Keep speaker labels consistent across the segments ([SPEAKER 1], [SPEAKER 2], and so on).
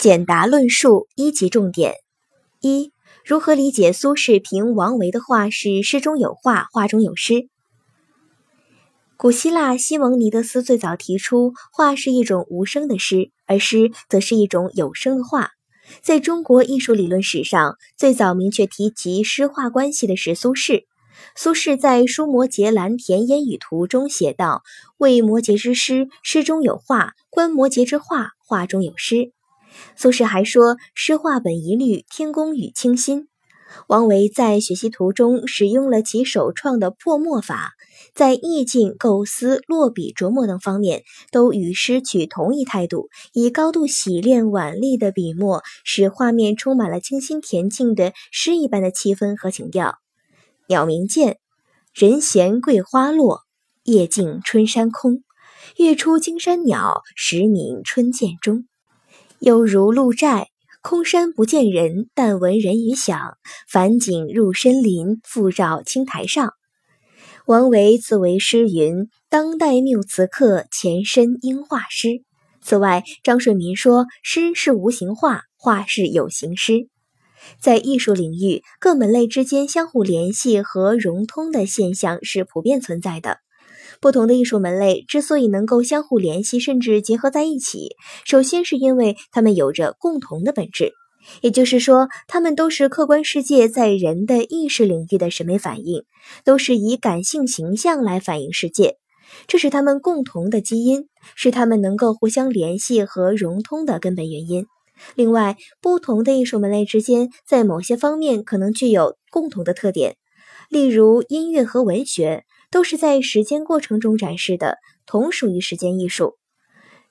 [SPEAKER 1] 简答论述一级重点：一、如何理解苏轼评王维的话是诗中有画，画中有诗？古希腊西蒙尼德斯最早提出，画是一种无声的诗，而诗则是一种有声的画。在中国艺术理论史上，最早明确提及诗画关系的是苏轼。苏轼在《书摩诘蓝田烟雨图》中写道：“为摩诘之诗，诗中有画；观摩诘之画，画中有诗。”苏轼还说：“诗画本一律，天工与清心。”王维在《学习途》中使用了其首创的破墨法，在意境、构思、落笔、琢磨等方面都与诗取同一态度，以高度洗练婉丽的笔墨，使画面充满了清新恬静的诗一般的气氛和情调。鸟鸣涧，人闲桂花落，夜静春山空。月出惊山鸟，时鸣春涧中。又如鹿柴，空山不见人，但闻人语响。返景入深林，复绕青苔上。王维自为诗云：“当代谬词客，前身应画师。”此外，张顺民说：“诗是无形画，画是有形诗。”在艺术领域，各门类之间相互联系和融通的现象是普遍存在的。不同的艺术门类之所以能够相互联系，甚至结合在一起，首先是因为它们有着共同的本质，也就是说，它们都是客观世界在人的意识领域的审美反应，都是以感性形象来反映世界，这是它们共同的基因，是它们能够互相联系和融通的根本原因。另外，不同的艺术门类之间在某些方面可能具有共同的特点，例如音乐和文学。都是在时间过程中展示的，同属于时间艺术；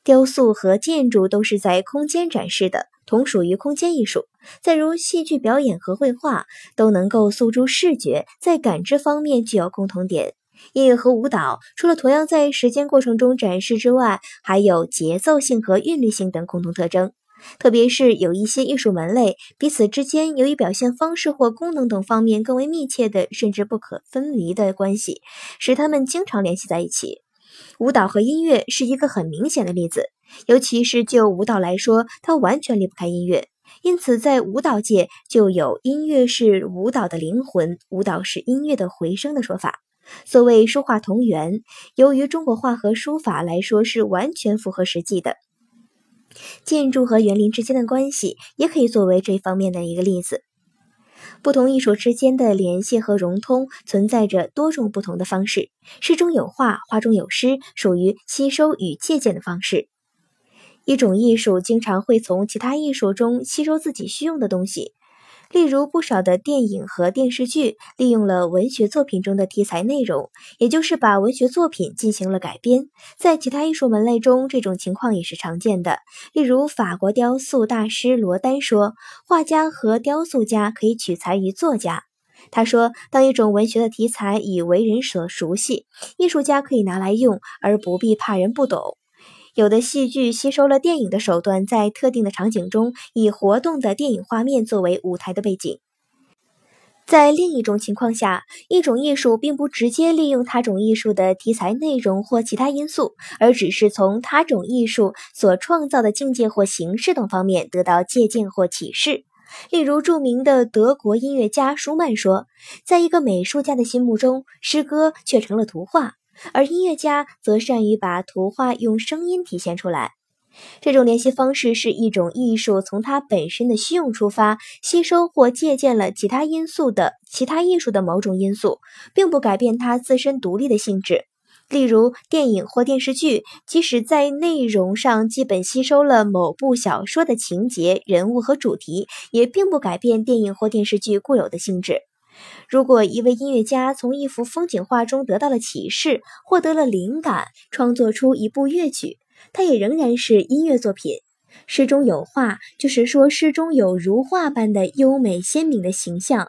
[SPEAKER 1] 雕塑和建筑都是在空间展示的，同属于空间艺术。再如戏剧表演和绘画，都能够诉诸视觉，在感知方面具有共同点。音乐和舞蹈除了同样在时间过程中展示之外，还有节奏性和韵律性等共同特征。特别是有一些艺术门类，彼此之间由于表现方式或功能等方面更为密切的，甚至不可分离的关系，使它们经常联系在一起。舞蹈和音乐是一个很明显的例子，尤其是就舞蹈来说，它完全离不开音乐。因此，在舞蹈界就有“音乐是舞蹈的灵魂，舞蹈是音乐的回声”的说法。所谓“书画同源”，由于中国画和书法来说是完全符合实际的。建筑和园林之间的关系也可以作为这方面的一个例子。不同艺术之间的联系和融通存在着多种不同的方式。诗中有画，画中有诗，属于吸收与借鉴的方式。一种艺术经常会从其他艺术中吸收自己需用的东西。例如，不少的电影和电视剧利用了文学作品中的题材内容，也就是把文学作品进行了改编。在其他艺术门类中，这种情况也是常见的。例如，法国雕塑大师罗丹说：“画家和雕塑家可以取材于作家。”他说：“当一种文学的题材已为人所熟悉，艺术家可以拿来用，而不必怕人不懂。”有的戏剧吸收了电影的手段，在特定的场景中以活动的电影画面作为舞台的背景。在另一种情况下，一种艺术并不直接利用他种艺术的题材内容或其他因素，而只是从他种艺术所创造的境界或形式等方面得到借鉴或启示。例如，著名的德国音乐家舒曼说：“在一个美术家的心目中，诗歌却成了图画。”而音乐家则善于把图画用声音体现出来。这种联系方式是一种艺术从它本身的需用出发，吸收或借鉴了其他因素的其他艺术的某种因素，并不改变它自身独立的性质。例如，电影或电视剧，即使在内容上基本吸收了某部小说的情节、人物和主题，也并不改变电影或电视剧固有的性质。如果一位音乐家从一幅风景画中得到了启示，获得了灵感，创作出一部乐曲，它也仍然是音乐作品。诗中有画，就是说诗中有如画般的优美鲜明的形象；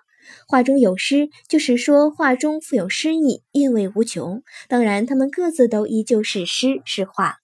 [SPEAKER 1] 画中有诗，就是说画中富有诗意，韵味无穷。当然，它们各自都依旧是诗是画。